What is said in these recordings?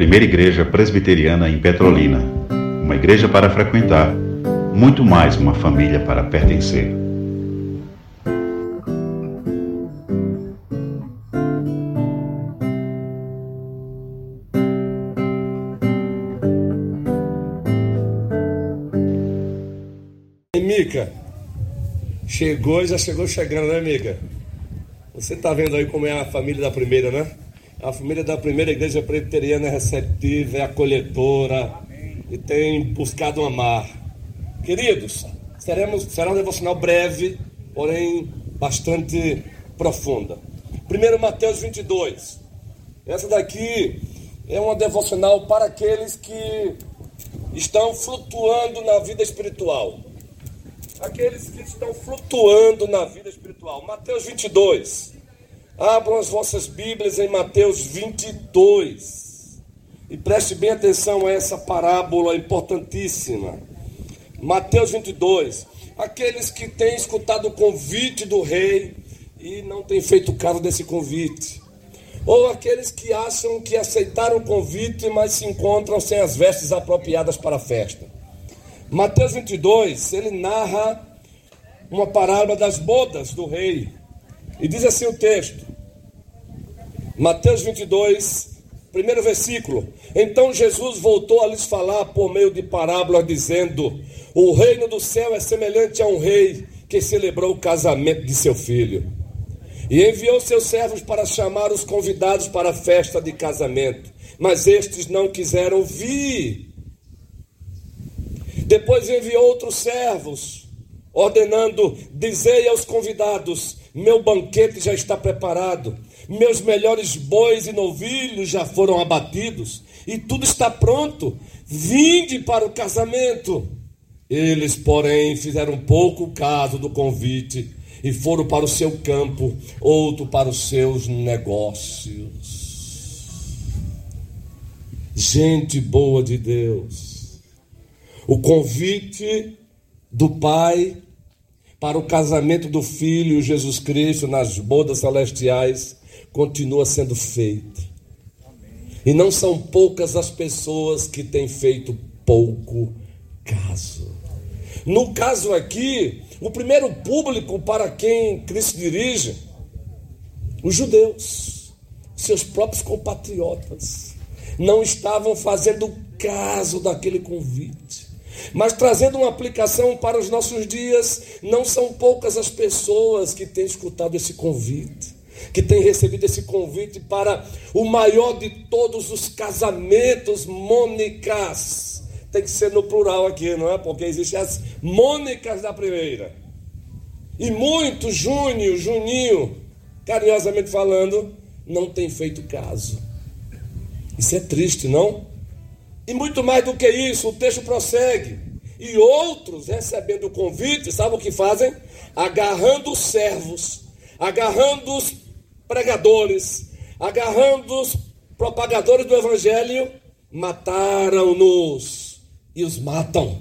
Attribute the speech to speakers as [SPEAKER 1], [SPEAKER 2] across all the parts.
[SPEAKER 1] primeira igreja presbiteriana em Petrolina. Uma igreja para frequentar, muito mais uma família para pertencer.
[SPEAKER 2] Mica, chegou e já chegou chegando, né, Mica? Você está vendo aí como é a família da primeira, né? A família da primeira igreja presbiteriana é receptiva, é acolhedora e tem buscado amar. Queridos, seremos, será um devocional breve, porém bastante profunda. Primeiro Mateus 22. Essa daqui é uma devocional para aqueles que estão flutuando na vida espiritual. Aqueles que estão flutuando na vida espiritual. Mateus 22. Abram as vossas Bíblias em Mateus 22. E preste bem atenção a essa parábola importantíssima. Mateus 22. Aqueles que têm escutado o convite do rei e não têm feito caso desse convite. Ou aqueles que acham que aceitaram o convite, mas se encontram sem as vestes apropriadas para a festa. Mateus 22, ele narra uma parábola das bodas do rei. E diz assim o texto: Mateus 22, primeiro versículo. Então Jesus voltou a lhes falar por meio de parábola, dizendo: O reino do céu é semelhante a um rei que celebrou o casamento de seu filho. E enviou seus servos para chamar os convidados para a festa de casamento, mas estes não quiseram vir. Depois enviou outros servos, ordenando: Dizei aos convidados: Meu banquete já está preparado meus melhores bois e novilhos já foram abatidos, e tudo está pronto. Vinde para o casamento. Eles, porém, fizeram pouco caso do convite e foram para o seu campo, outro para os seus negócios. Gente boa de Deus. O convite do Pai para o casamento do Filho Jesus Cristo nas bodas celestiais continua sendo feito. E não são poucas as pessoas que têm feito pouco caso. No caso aqui, o primeiro público para quem Cristo dirige, os judeus, seus próprios compatriotas, não estavam fazendo caso daquele convite. Mas trazendo uma aplicação para os nossos dias, não são poucas as pessoas que têm escutado esse convite que tem recebido esse convite para o maior de todos os casamentos, Mônicas. Tem que ser no plural aqui, não é? Porque existem as Mônicas da primeira. E muito Júnior, Juninho, carinhosamente falando, não tem feito caso. Isso é triste, não? E muito mais do que isso, o texto prossegue. E outros, recebendo o convite, sabe o que fazem? Agarrando os servos, agarrando os pregadores, agarrando os propagadores do evangelho, mataram-nos e os matam.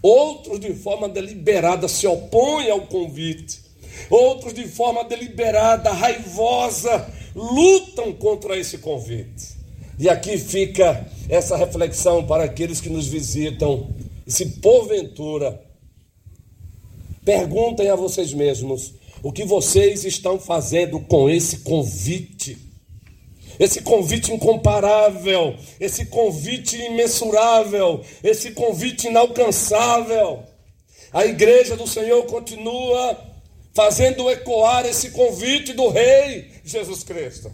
[SPEAKER 2] Outros, de forma deliberada, se opõem ao convite. Outros, de forma deliberada, raivosa, lutam contra esse convite. E aqui fica essa reflexão para aqueles que nos visitam. E se porventura perguntem a vocês mesmos o que vocês estão fazendo com esse convite. Esse convite incomparável, esse convite imensurável, esse convite inalcançável. A igreja do Senhor continua fazendo ecoar esse convite do Rei Jesus Cristo.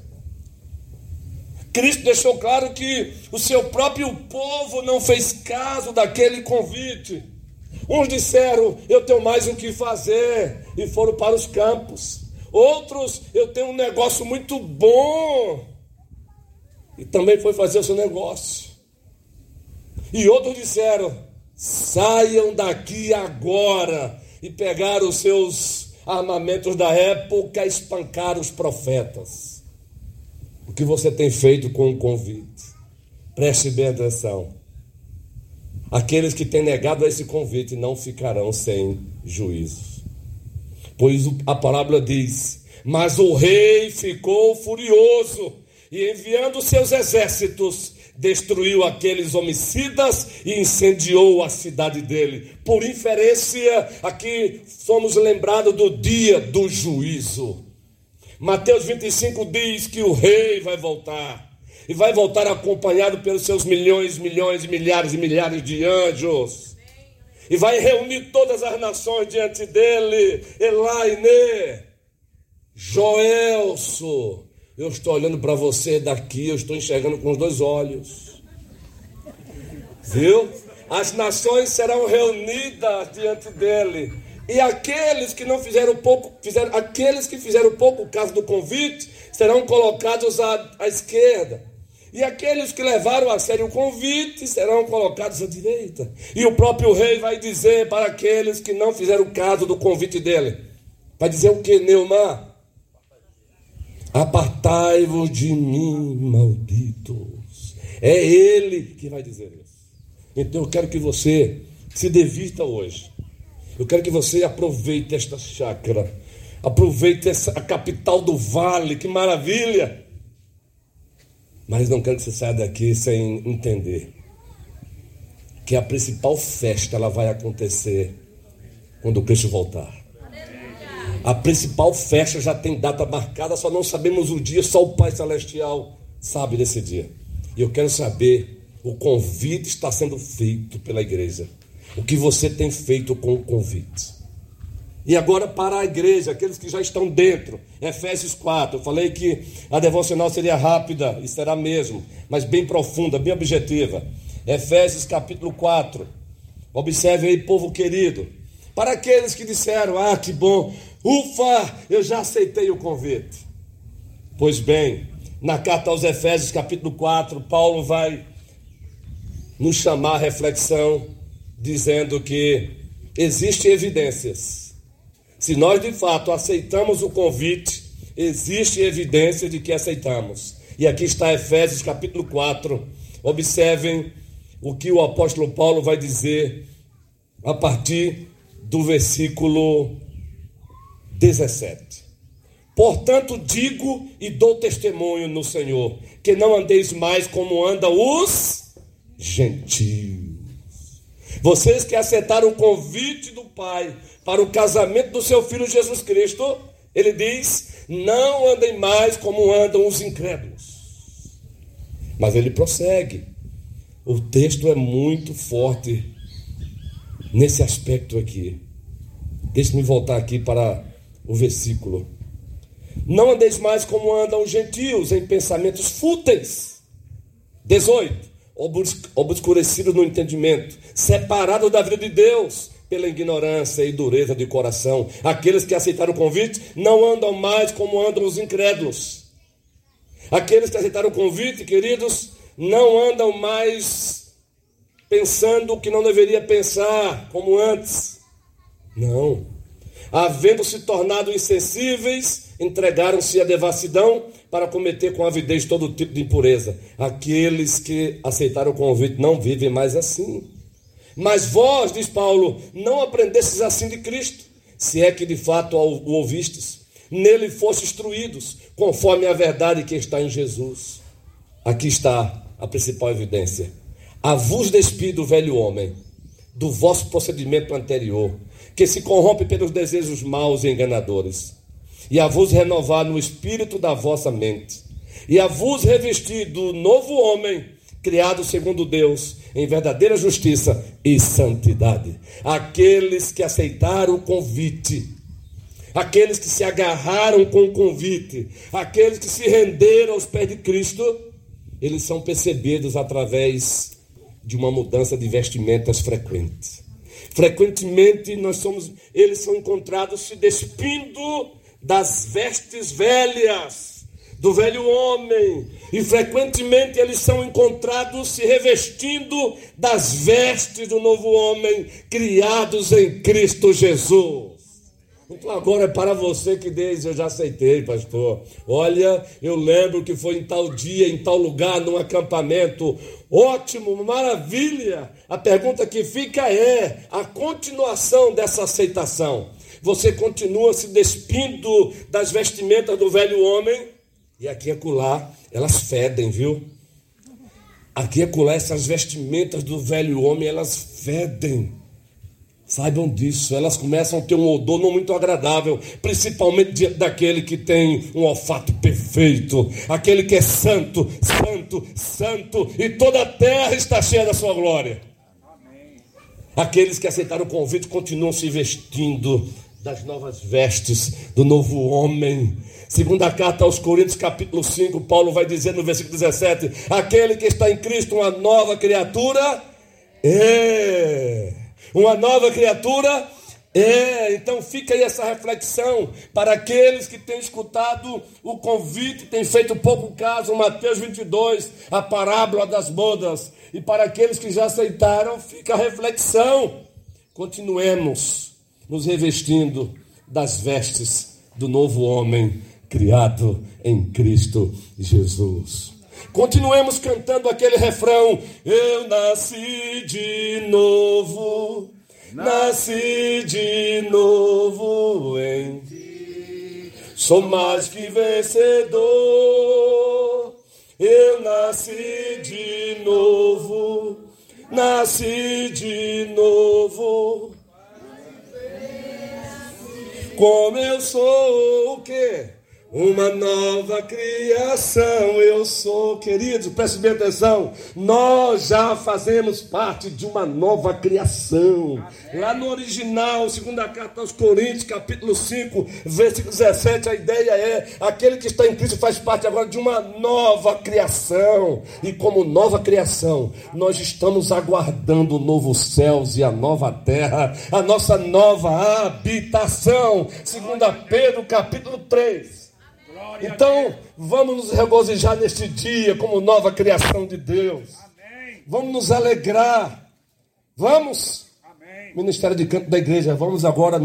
[SPEAKER 2] Cristo deixou claro que o seu próprio povo não fez caso daquele convite. Uns disseram, eu tenho mais o que fazer, e foram para os campos. Outros, eu tenho um negócio muito bom, e também foi fazer o seu negócio. E outros disseram, saiam daqui agora, e pegaram os seus armamentos da época e espancaram os profetas. O que você tem feito com o convite? Preste bem atenção. Aqueles que têm negado a esse convite não ficarão sem juízo. Pois a parábola diz: Mas o rei ficou furioso e enviando seus exércitos, destruiu aqueles homicidas e incendiou a cidade dele. Por inferência, aqui somos lembrados do dia do juízo. Mateus 25 diz que o rei vai voltar. E vai voltar acompanhado pelos seus milhões, milhões, milhares e milhares de anjos. E vai reunir todas as nações diante dele. Elaine, Joelso, eu estou olhando para você daqui, eu estou enxergando com os dois olhos. Viu? As nações serão reunidas diante dele. E aqueles que não fizeram pouco, fizeram, aqueles que fizeram pouco caso do convite, serão colocados à, à esquerda. E aqueles que levaram a sério o convite serão colocados à direita. E o próprio rei vai dizer para aqueles que não fizeram caso do convite dele: vai dizer o que, Neumar? Apartai-vos de mim, malditos. É Ele que vai dizer isso. Então eu quero que você se devista hoje. Eu quero que você aproveite esta chácara. Aproveite essa, a capital do vale, que maravilha. Mas não quero que você saia daqui sem entender que a principal festa ela vai acontecer quando o Cristo voltar. A principal festa já tem data marcada, só não sabemos o dia, só o Pai Celestial sabe desse dia. E eu quero saber, o convite está sendo feito pela igreja. O que você tem feito com o convite? E agora para a igreja, aqueles que já estão dentro, Efésios 4. Eu falei que a devocional seria rápida, e será mesmo, mas bem profunda, bem objetiva. Efésios capítulo 4. Observe aí, povo querido. Para aqueles que disseram: Ah, que bom, Ufa, eu já aceitei o convite. Pois bem, na carta aos Efésios, capítulo 4, Paulo vai nos chamar à reflexão, dizendo que existem evidências. Se nós de fato aceitamos o convite, existe evidência de que aceitamos. E aqui está Efésios capítulo 4. Observem o que o apóstolo Paulo vai dizer a partir do versículo 17. Portanto, digo e dou testemunho no Senhor, que não andeis mais como andam os gentios. Vocês que aceitaram o convite do Pai para o casamento do seu filho Jesus Cristo, ele diz: não andem mais como andam os incrédulos. Mas ele prossegue. O texto é muito forte nesse aspecto aqui. Deixe-me voltar aqui para o versículo. Não andeis mais como andam os gentios em pensamentos fúteis. 18. Obscurecido no entendimento, separado da vida de Deus pela ignorância e dureza de coração. Aqueles que aceitaram o convite não andam mais como andam os incrédulos. Aqueles que aceitaram o convite, queridos, não andam mais pensando o que não deveria pensar, como antes. Não havendo se tornado insensíveis, entregaram-se à devassidão para cometer com avidez todo tipo de impureza. Aqueles que aceitaram o convite não vivem mais assim. Mas vós, diz Paulo, não aprendestes assim de Cristo, se é que de fato o ouvistes. Nele fostes instruídos, conforme a verdade que está em Jesus. Aqui está a principal evidência. A vos despido do velho homem, do vosso procedimento anterior, que se corrompe pelos desejos maus e enganadores, e a vos renovar no espírito da vossa mente, e a vos revestir do novo homem, criado segundo Deus, em verdadeira justiça e santidade. Aqueles que aceitaram o convite, aqueles que se agarraram com o convite, aqueles que se renderam aos pés de Cristo, eles são percebidos através de uma mudança de vestimentas frequentes. Frequentemente nós somos, eles são encontrados se despindo das vestes velhas do velho homem, e frequentemente eles são encontrados se revestindo das vestes do novo homem, criados em Cristo Jesus. Então agora é para você que diz, eu já aceitei, pastor. Olha, eu lembro que foi em tal dia, em tal lugar, num acampamento. Ótimo, maravilha. A pergunta que fica é a continuação dessa aceitação. Você continua se despindo das vestimentas do velho homem? E aqui e acolá, elas fedem, viu? Aqui e acolá, essas vestimentas do velho homem, elas fedem. Saibam disso, elas começam a ter um odor não muito agradável, principalmente diante daquele que tem um olfato perfeito, aquele que é santo, santo, santo, e toda a terra está cheia da sua glória. Aqueles que aceitaram o convite continuam se vestindo das novas vestes do novo homem. Segunda carta aos Coríntios, capítulo 5, Paulo vai dizer no versículo 17: Aquele que está em Cristo, uma nova criatura, é. Uma nova criatura, é. Então fica aí essa reflexão para aqueles que têm escutado o convite, têm feito pouco caso, Mateus 22, a parábola das bodas. E para aqueles que já aceitaram, fica a reflexão. Continuemos nos revestindo das vestes do novo homem criado em Cristo Jesus. Continuemos cantando aquele refrão: Eu nasci de novo, nasci de novo em ti. Sou mais que vencedor. Eu nasci de novo, nasci de novo como eu sou o quê? Uma nova criação eu sou, queridos, preste bem atenção. Nós já fazemos parte de uma nova criação. Lá no original, segunda carta aos Coríntios, capítulo 5, versículo 17, a ideia é: aquele que está em Cristo faz parte agora de uma nova criação. E como nova criação, nós estamos aguardando o novo céus e a nova terra, a nossa nova habitação. Segunda Pedro, capítulo 3. Então, vamos nos regozijar neste dia como nova criação de Deus. Vamos nos alegrar. Vamos. Ministério de Canto da Igreja, vamos agora nos